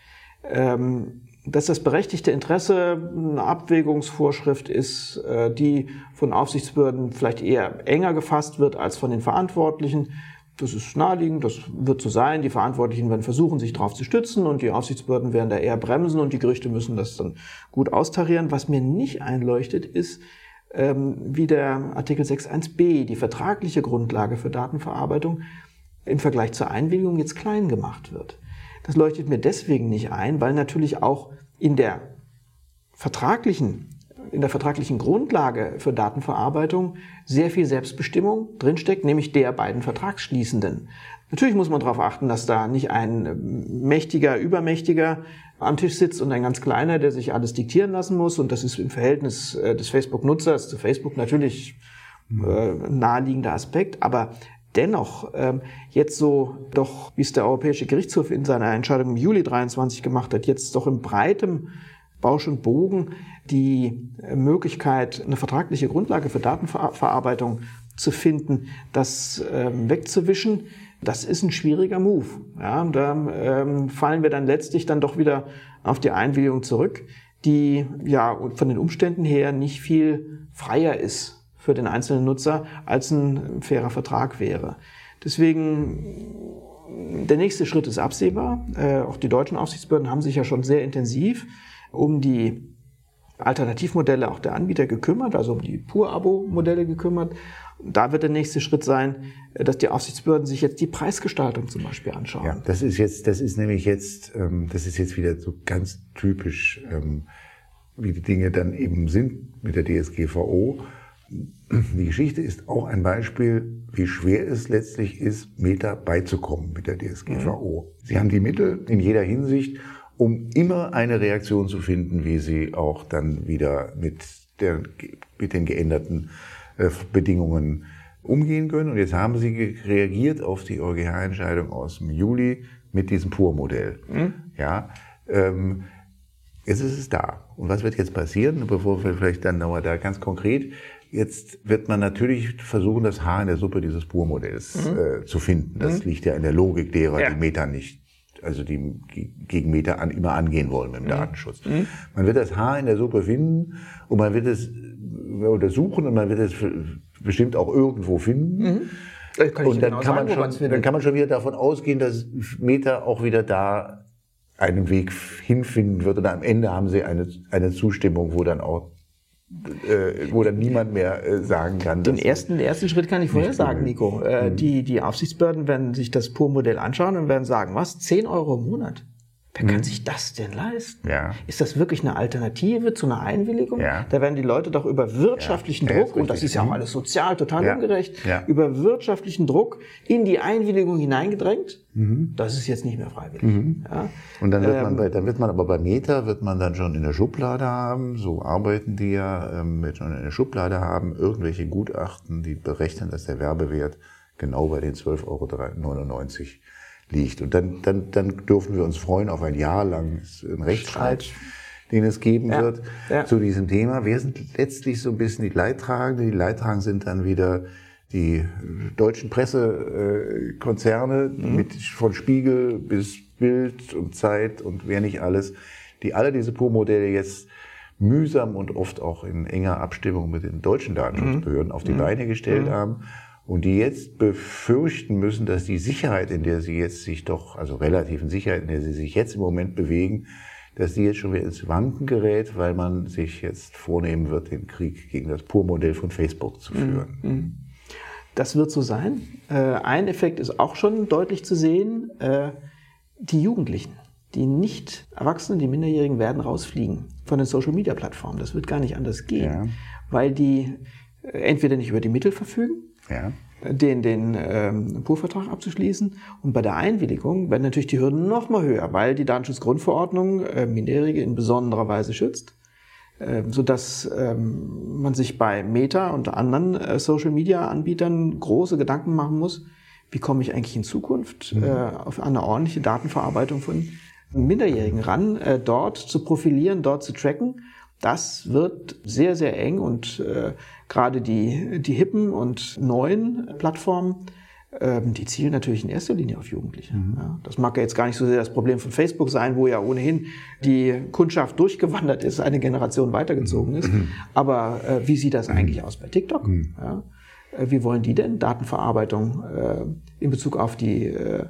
Ähm, dass das berechtigte Interesse eine Abwägungsvorschrift ist, äh, die von Aufsichtsbehörden vielleicht eher enger gefasst wird als von den Verantwortlichen. Das ist naheliegend, das wird so sein. Die Verantwortlichen werden versuchen, sich darauf zu stützen und die Aufsichtsbehörden werden da eher bremsen und die Gerichte müssen das dann gut austarieren. Was mir nicht einleuchtet, ist, ähm, wie der Artikel 6.1b, die vertragliche Grundlage für Datenverarbeitung, im Vergleich zur Einwilligung jetzt klein gemacht wird. Das leuchtet mir deswegen nicht ein, weil natürlich auch in der vertraglichen in der vertraglichen Grundlage für Datenverarbeitung sehr viel Selbstbestimmung drinsteckt, nämlich der beiden Vertragsschließenden. Natürlich muss man darauf achten, dass da nicht ein mächtiger, übermächtiger am Tisch sitzt und ein ganz kleiner, der sich alles diktieren lassen muss. Und das ist im Verhältnis äh, des Facebook-Nutzers zu Facebook natürlich äh, naheliegender Aspekt. Aber dennoch ähm, jetzt so doch, wie es der Europäische Gerichtshof in seiner Entscheidung im Juli 23 gemacht hat, jetzt doch in breitem Bausch und Bogen die äh, Möglichkeit, eine vertragliche Grundlage für Datenverarbeitung zu finden, das ähm, wegzuwischen, das ist ein schwieriger Move. Ja, da ähm, fallen wir dann letztlich dann doch wieder auf die Einwilligung zurück, die ja von den Umständen her nicht viel freier ist für den einzelnen Nutzer als ein fairer Vertrag wäre. Deswegen, der nächste Schritt ist absehbar. Äh, auch die deutschen Aufsichtsbehörden haben sich ja schon sehr intensiv um die Alternativmodelle auch der Anbieter gekümmert, also um die Pur-Abo-Modelle gekümmert. Da wird der nächste Schritt sein, dass die Aufsichtsbehörden sich jetzt die Preisgestaltung zum Beispiel anschauen. Ja, das ist jetzt, das ist nämlich jetzt, ähm, das ist jetzt wieder so ganz typisch, ähm, wie die Dinge dann eben sind mit der DSGVO. Die Geschichte ist auch ein Beispiel, wie schwer es letztlich ist, Meta beizukommen mit der DSGVO. Mhm. Sie haben die Mittel in jeder Hinsicht, um immer eine Reaktion zu finden, wie sie auch dann wieder mit, der, mit den geänderten äh, Bedingungen umgehen können. Und jetzt haben sie reagiert auf die EuGH-Entscheidung aus dem Juli mit diesem Pur-Modell. Mhm. Ja, ähm, jetzt ist es da. Und was wird jetzt passieren, bevor wir vielleicht dann nochmal da ganz konkret, jetzt wird man natürlich versuchen, das Haar in der Suppe dieses Pur-Modells mhm. äh, zu finden. Das mhm. liegt ja in der Logik derer, ja. die Meta nicht also die gegen Meter an, immer angehen wollen mit dem mhm. Datenschutz. Mhm. Man wird das Haar in der Suppe finden und man wird es untersuchen und man wird es bestimmt auch irgendwo finden. Mhm. und dann, genau kann sagen, man schon, dann kann man schon wieder davon ausgehen, dass Meta auch wieder da einen Weg hinfinden wird. Und am Ende haben sie eine, eine Zustimmung, wo dann auch äh, wo dann niemand mehr äh, sagen kann. Den ersten, den ersten Schritt kann ich vorher sagen, Nico. Äh, mhm. die, die Aufsichtsbehörden werden sich das Pur-Modell anschauen und werden sagen, was? 10 Euro im Monat? Wer kann mhm. sich das denn leisten? Ja. Ist das wirklich eine Alternative zu einer Einwilligung? Ja. Da werden die Leute doch über wirtschaftlichen ja, Druck, und das ist ja auch mhm. alles sozial total ungerecht, ja. über wirtschaftlichen Druck in die Einwilligung hineingedrängt. Mhm. Das ist jetzt nicht mehr freiwillig. Mhm. Ja. Und dann wird, ähm, man bei, dann wird man aber bei Meta, wird man dann schon in der Schublade haben, so arbeiten die ja, ähm, wird schon in der Schublade haben, irgendwelche Gutachten, die berechnen, dass der Werbewert genau bei den 12,99 Euro liegt. Und dann, dann, dann dürfen wir uns freuen auf ein Jahr lang einen Rechtsstreit, den es geben ja, wird ja. zu diesem Thema. Wir sind letztlich so ein bisschen die Leidtragenden. Die Leidtragenden sind dann wieder die deutschen Pressekonzerne mhm. mit von Spiegel bis Bild und Zeit und wer nicht alles, die alle diese Pur-Modelle jetzt mühsam und oft auch in enger Abstimmung mit den deutschen Datenschutzbehörden mhm. auf die mhm. Beine gestellt mhm. haben und die jetzt befürchten müssen, dass die Sicherheit, in der sie jetzt sich doch, also relativen Sicherheit, in der sie sich jetzt im Moment bewegen, dass die jetzt schon wieder ins Wanken gerät, weil man sich jetzt vornehmen wird, den Krieg gegen das Pur-Modell von Facebook zu führen. Mhm. mhm. Das wird so sein. Äh, ein Effekt ist auch schon deutlich zu sehen. Äh, die Jugendlichen, die nicht Erwachsenen, die Minderjährigen werden rausfliegen von den Social-Media-Plattformen. Das wird gar nicht anders gehen, ja. weil die äh, entweder nicht über die Mittel verfügen, ja. den, den ähm, Purvertrag abzuschließen. Und bei der Einwilligung werden natürlich die Hürden noch mal höher, weil die Datenschutzgrundverordnung äh, Minderjährige in besonderer Weise schützt, äh, sodass ähm, man sich bei Meta und anderen äh, Social-Media-Anbietern große Gedanken machen muss, wie komme ich eigentlich in Zukunft mhm. äh, auf eine ordentliche Datenverarbeitung von Minderjährigen ran, äh, dort zu profilieren, dort zu tracken. Das wird sehr, sehr eng und äh, gerade die, die hippen und neuen Plattformen, ähm, die zielen natürlich in erster Linie auf Jugendliche. Mhm. Ja, das mag ja jetzt gar nicht so sehr das Problem von Facebook sein, wo ja ohnehin die Kundschaft durchgewandert ist, eine Generation weitergezogen ist. Mhm. Aber äh, wie sieht das eigentlich aus bei TikTok? Mhm. Ja, äh, wie wollen die denn Datenverarbeitung äh, in Bezug auf die äh,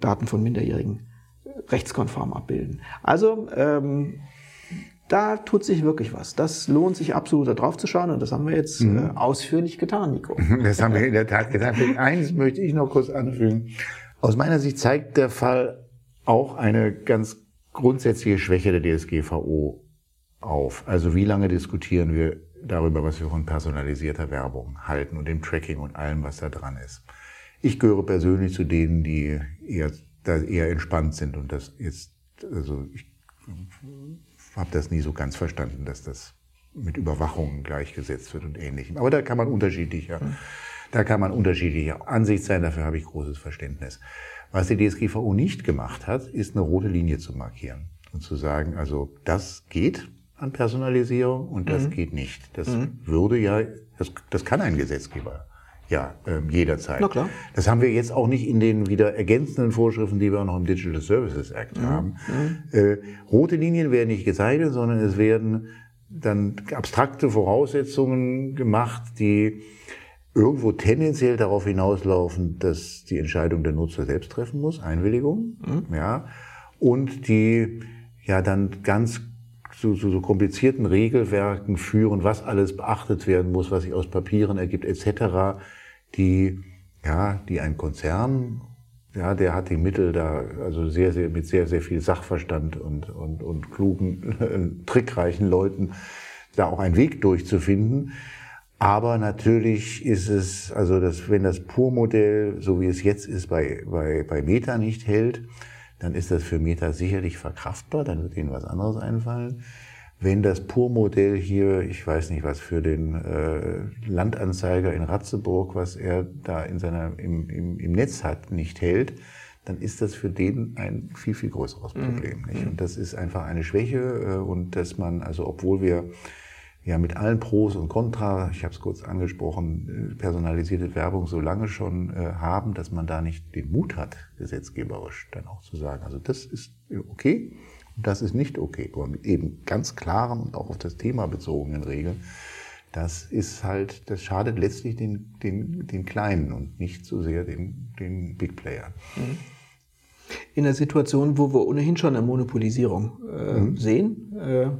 Daten von Minderjährigen rechtskonform abbilden? Also ähm, da tut sich wirklich was. Das lohnt sich absolut da drauf zu schauen und das haben wir jetzt mhm. äh, ausführlich getan, Nico. Das haben wir in der Tat getan. Eines möchte ich noch kurz anfügen. Aus meiner Sicht zeigt der Fall auch eine ganz grundsätzliche Schwäche der DSGVO auf. Also wie lange diskutieren wir darüber, was wir von personalisierter Werbung halten und dem Tracking und allem, was da dran ist. Ich gehöre persönlich zu denen, die eher, da eher entspannt sind und das jetzt, also ich habe das nie so ganz verstanden, dass das mit Überwachung gleichgesetzt wird und ähnlichem. Aber da kann man unterschiedlicher, da kann man unterschiedlicher Ansicht sein. Dafür habe ich großes Verständnis. Was die DSGVO nicht gemacht hat, ist eine rote Linie zu markieren und zu sagen, also das geht an Personalisierung und das mhm. geht nicht. Das mhm. würde ja, das, das kann ein Gesetzgeber ja, ähm, jederzeit. Na klar. Das haben wir jetzt auch nicht in den wieder ergänzenden Vorschriften, die wir auch noch im Digital Services Act mhm. haben. Mhm. Äh, rote Linien werden nicht gezeichnet, sondern es werden dann abstrakte Voraussetzungen gemacht, die irgendwo tendenziell darauf hinauslaufen, dass die Entscheidung der Nutzer selbst treffen muss, Einwilligung, mhm. ja, und die ja dann ganz zu, zu so komplizierten Regelwerken führen, was alles beachtet werden muss, was sich aus Papieren ergibt, etc., die, ja, die ein Konzern, ja, der hat die Mittel da, also sehr, sehr, mit sehr, sehr viel Sachverstand und, und, und klugen, trickreichen Leuten, da auch einen Weg durchzufinden. Aber natürlich ist es, also das, wenn das Pur-Modell, so wie es jetzt ist, bei, bei, bei Meta nicht hält, dann ist das für Meta sicherlich verkraftbar, dann wird ihnen was anderes einfallen. wenn das Pur-Modell hier, ich weiß nicht was, für den äh, Landanzeiger in Ratzeburg, was er da in seiner, im, im, im Netz hat, nicht hält, dann ist das für den ein viel, viel größeres mhm. Problem. Mhm. Nicht? Und das ist einfach eine Schwäche äh, und dass man, also obwohl wir ja mit allen Pros und Contra, ich habe es kurz angesprochen, äh, personalisierte Werbung so lange schon äh, haben, dass man da nicht den Mut hat, gesetzgeberisch dann auch zu sagen, also das ist okay, das ist nicht okay, aber mit eben ganz klaren und auch auf das Thema bezogenen Regeln. Das ist halt, das schadet letztlich den, den, den Kleinen und nicht so sehr den, den Big Playern. In der Situation, wo wir ohnehin schon eine Monopolisierung äh, mhm. sehen, äh,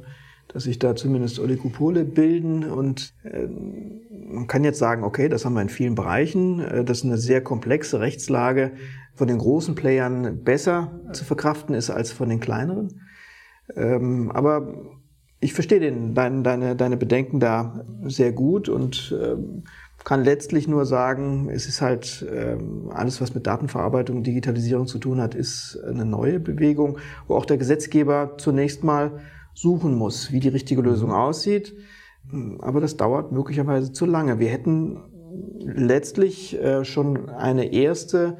dass sich da zumindest Oligopole bilden und äh, man kann jetzt sagen, okay, das haben wir in vielen Bereichen, äh, das ist eine sehr komplexe Rechtslage von den großen Playern besser zu verkraften ist als von den kleineren. Ähm, aber ich verstehe den, dein, deine, deine Bedenken da sehr gut und ähm, kann letztlich nur sagen, es ist halt ähm, alles, was mit Datenverarbeitung und Digitalisierung zu tun hat, ist eine neue Bewegung, wo auch der Gesetzgeber zunächst mal suchen muss, wie die richtige Lösung aussieht. Aber das dauert möglicherweise zu lange. Wir hätten letztlich äh, schon eine erste,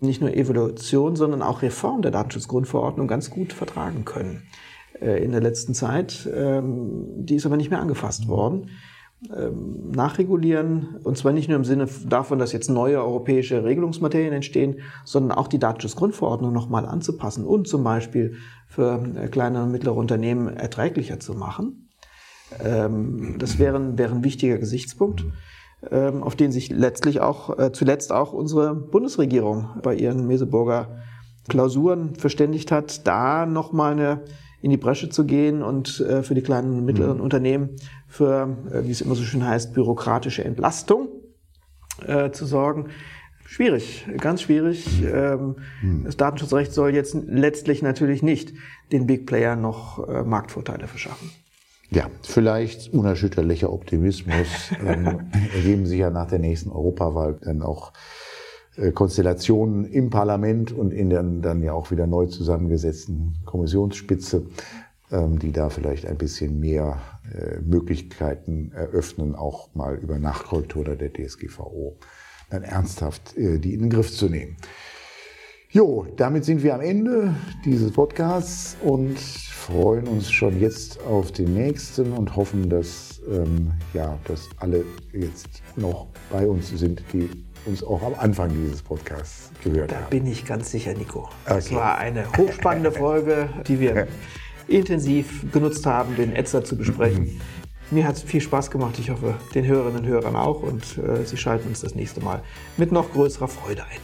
nicht nur Evolution, sondern auch Reform der Datenschutzgrundverordnung ganz gut vertragen können äh, in der letzten Zeit. Ähm, die ist aber nicht mehr angefasst worden. Ähm, nachregulieren, und zwar nicht nur im Sinne davon, dass jetzt neue europäische Regelungsmaterien entstehen, sondern auch die Datenschutzgrundverordnung nochmal anzupassen und zum Beispiel für äh, kleine und mittlere Unternehmen erträglicher zu machen. Ähm, das wäre, wäre ein wichtiger Gesichtspunkt, ähm, auf den sich letztlich auch, äh, zuletzt auch unsere Bundesregierung bei ihren Meseburger Klausuren verständigt hat, da nochmal eine in die Bresche zu gehen und äh, für die kleinen und mittleren mhm. Unternehmen für, äh, wie es immer so schön heißt, bürokratische Entlastung äh, zu sorgen. Schwierig, ganz schwierig. Ähm, mhm. Das Datenschutzrecht soll jetzt letztlich natürlich nicht den Big Player noch äh, Marktvorteile verschaffen. Ja, vielleicht unerschütterlicher Optimismus ähm, ergeben sich ja nach der nächsten Europawahl dann auch Konstellationen im Parlament und in der dann ja auch wieder neu zusammengesetzten Kommissionsspitze, ähm, die da vielleicht ein bisschen mehr äh, Möglichkeiten eröffnen, auch mal über Nachkorrektur der DSGVO dann ernsthaft äh, die in den Griff zu nehmen. Jo, damit sind wir am Ende dieses Podcasts und freuen uns schon jetzt auf den nächsten und hoffen, dass, ähm, ja, dass alle jetzt noch bei uns sind, die uns auch am Anfang dieses Podcasts gehört da haben. Da bin ich ganz sicher, Nico. Das okay. war eine hochspannende Folge, die wir intensiv genutzt haben, den Etzer zu besprechen. Mhm. Mir hat es viel Spaß gemacht. Ich hoffe, den Hörerinnen und Hörern auch. Und äh, Sie schalten uns das nächste Mal mit noch größerer Freude ein.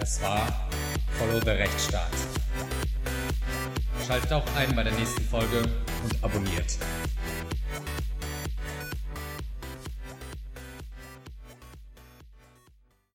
Das war Follow the Rechtsstaat. Schaltet auch ein bei der nächsten Folge und abonniert.